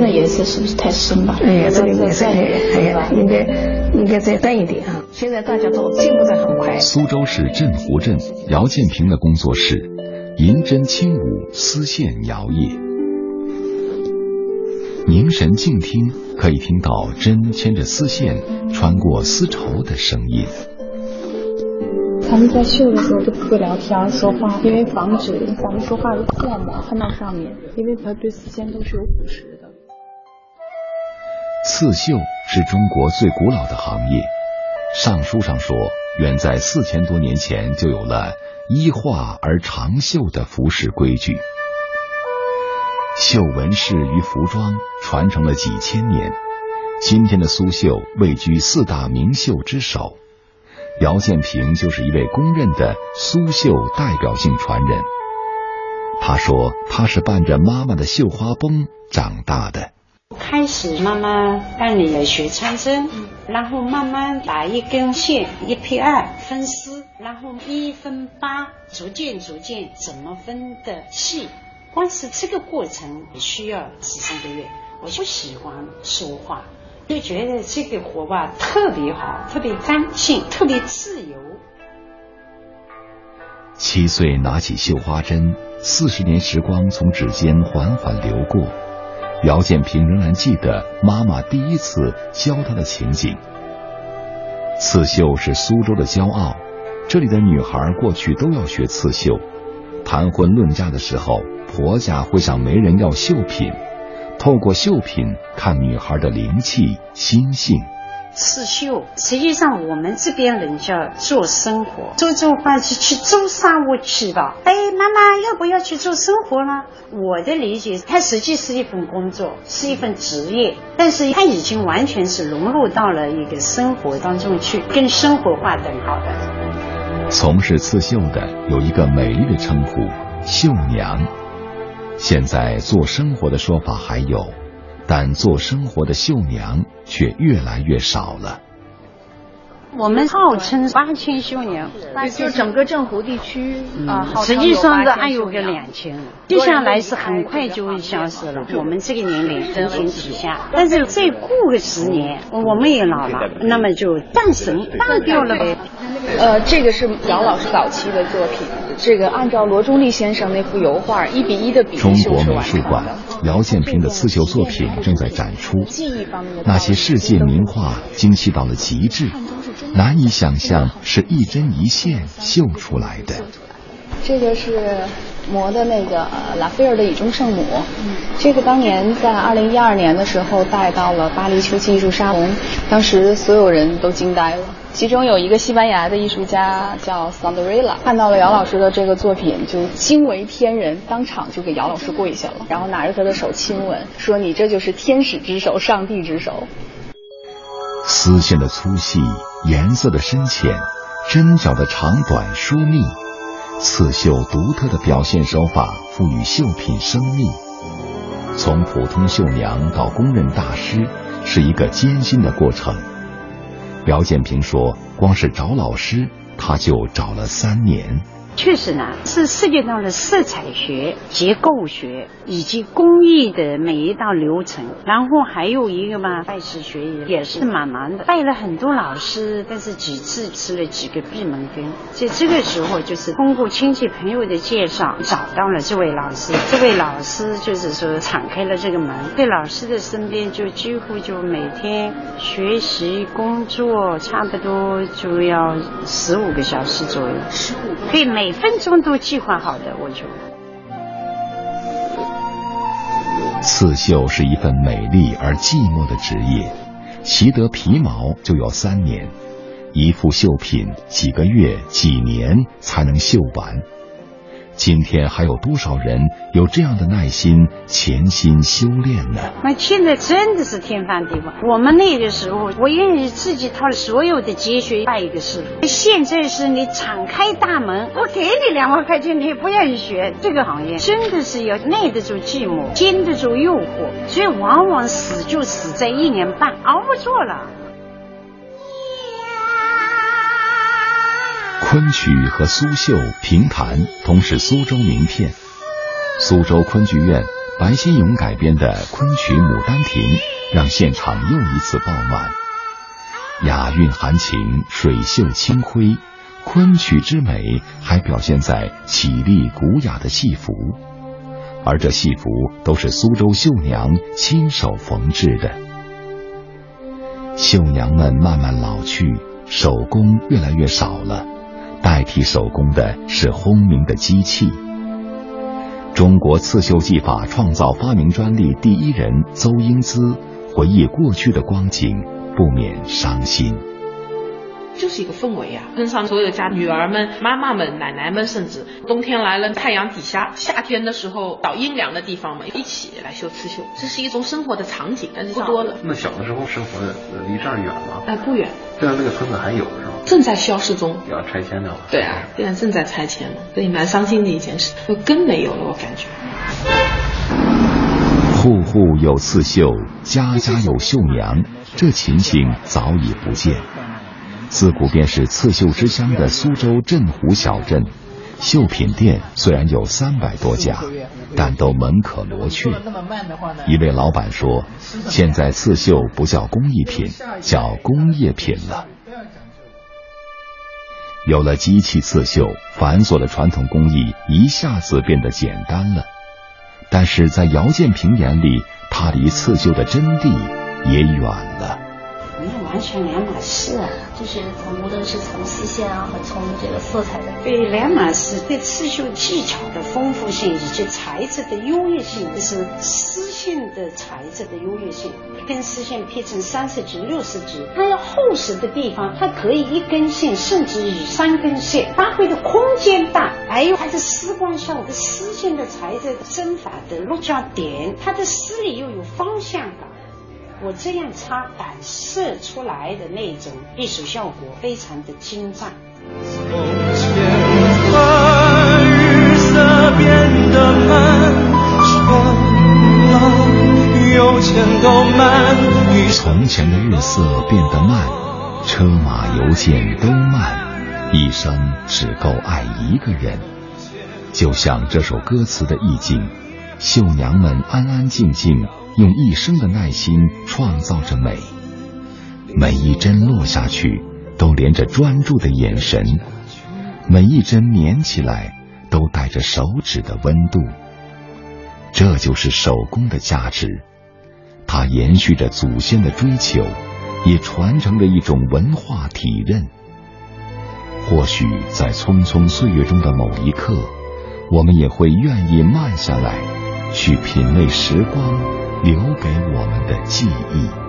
边的颜色是不是太深吧？哎呀，这个颜色哎呀，应该应该再淡一点啊！现在大家都进步的很快。苏州市镇湖镇姚建平的工作室，银针轻舞，丝线摇曳。凝神静听，可以听到针牵着丝线穿过丝绸的声音。他们在绣的时候都不会聊天说话，因为防止咱们说话的唾沫喷到上面，因为它对丝线都是有腐蚀的。刺绣是中国最古老的行业，《尚书》上说，远在四千多年前就有了依画而长绣的服饰规矩。绣纹饰与服装传承了几千年，今天的苏绣位居四大名绣之首。姚建平就是一位公认的苏绣代表性传人。他说：“他是伴着妈妈的绣花绷长大的。开始妈妈带你学穿针，然后慢慢把一根线，一撇二分丝，然后一分八，逐渐逐渐怎么分的细。光是这个过程需要十三个月。我就喜欢说话。”就觉得这个活吧特别好，特别干净，特别自由。七岁拿起绣花针，四十年时光从指尖缓缓流过，姚建平仍然记得妈妈第一次教他的情景。刺绣是苏州的骄傲，这里的女孩过去都要学刺绣，谈婚论嫁的时候，婆家会向媒人要绣品。透过绣品看女孩的灵气、心性。刺绣，实际上我们这边人叫做生活，做做饭是去做商务去吧。哎，妈妈要不要去做生活呢？我的理解，它实际是一份工作，是一份职业，但是它已经完全是融入到了一个生活当中去，跟生活划等号的。从事刺绣的有一个美丽的称呼——绣娘。现在做生活的说法还有，但做生活的绣娘却越来越少了。我们号称八千绣娘，就整个镇湖地区啊，实际上的还有个两千，接下来是很快就会消失了。我们这个年龄人群底下，但是再过个十年，我们也老了，那么就半神断掉了呗。呃，这个是姚老师早期的作品，这个按照罗中立先生那幅油画一比一的比中国美术馆姚建平的刺绣作品正在展出，那些世界名画精细到了极致。难以想象是一针一线绣出来的。这个是磨的那个拉斐尔的《雨中圣母》，这个当年在二零一二年的时候带到了巴黎秋季艺术沙龙，当时所有人都惊呆了。其中有一个西班牙的艺术家叫桑德瑞拉，看到了姚老师的这个作品就惊为天人，当场就给姚老师跪下了，然后拿着他的手亲吻，说：“你这就是天使之手，上帝之手。”丝线的粗细，颜色的深浅，针脚的长短疏密，刺绣独特的表现手法，赋予绣品生命。从普通绣娘到公认大师，是一个艰辛的过程。姚建平说：“光是找老师，他就找了三年。”确实呢，是涉及到了色彩学、结构学以及工艺的每一道流程。然后还有一个嘛，拜师学艺也是蛮难的，拜了很多老师，但是几次吃了几个闭门羹。在这个时候，就是通过亲戚朋友的介绍，找到了这位老师。这位老师就是说敞开了这个门，在老师的身边就几乎就每天学习工作，差不多就要十五个小时左右。十五，对每。每分钟都计划好的，我就。刺绣是一份美丽而寂寞的职业，习得皮毛就要三年，一副绣品几个月、几年才能绣完。今天还有多少人有这样的耐心潜心修炼呢？那现在真的是天翻地覆。我们那个时候，我愿意自己掏所有的积蓄拜一个师傅。现在是你敞开大门，我给你两万块钱，你也不愿意学这个行业，真的是要耐得住寂寞，经得住诱惑，所以往往死就死在一年半，熬不住了。昆曲和苏绣评弹同是苏州名片。苏州昆剧院白先勇改编的昆曲《牡丹亭》，让现场又一次爆满。雅韵含情，水袖清辉，昆曲之美还表现在绮丽古雅的戏服，而这戏服都是苏州绣娘亲手缝制的。绣娘们慢慢老去，手工越来越少了，代替手工的是轰鸣的机器。中国刺绣技法创造发明专利第一人邹英姿回忆过去的光景，不免伤心。就是一个氛围啊，跟上所有家女儿们、妈妈们、奶奶们，甚至冬天来了，太阳底下，夏天的时候找阴凉的地方嘛，一起来绣刺绣，这是一种生活的场景，但是不多了。那小的时候生活的离这儿远吗？哎，不远。现在那个村子还有？正在消失中，要拆迁的。对啊，现在正在拆迁了，所以蛮伤心的一件事，就根没有了，我感觉。户户有刺绣，家家有绣娘，这情形早已不见。自古便是刺绣之乡的苏州镇湖小镇，绣品店虽然有三百多家，但都门可罗雀。一位老板说：“现在刺绣不叫工艺品，叫工业品了。”有了机器刺绣，繁琐的传统工艺一下子变得简单了。但是在姚建平眼里，他离刺绣的真谛也远了。那完全两码事啊！就是从无论是从丝线啊，和从这个色彩的，对两码事。对刺绣技巧的丰富性以及材质的优越性，就是线的材质的优越性。一根丝线劈成三十指、六十指，它要厚实的地方，它可以一根线甚至以三根线，发挥的空间大。还有它的丝光效果，丝线的材质针法的落脚点，它的丝里又有方向感。我这样插反射出来的那种艺术效果，非常的精湛。从前的日色变得慢，车马邮件都慢，一生只够爱一个人。就像这首歌词的意境，绣娘们安安静静。用一生的耐心创造着美，每一针落下去都连着专注的眼神，每一针粘起来都带着手指的温度。这就是手工的价值，它延续着祖先的追求，也传承着一种文化体认。或许在匆匆岁月中的某一刻，我们也会愿意慢下来，去品味时光。留给我们的记忆。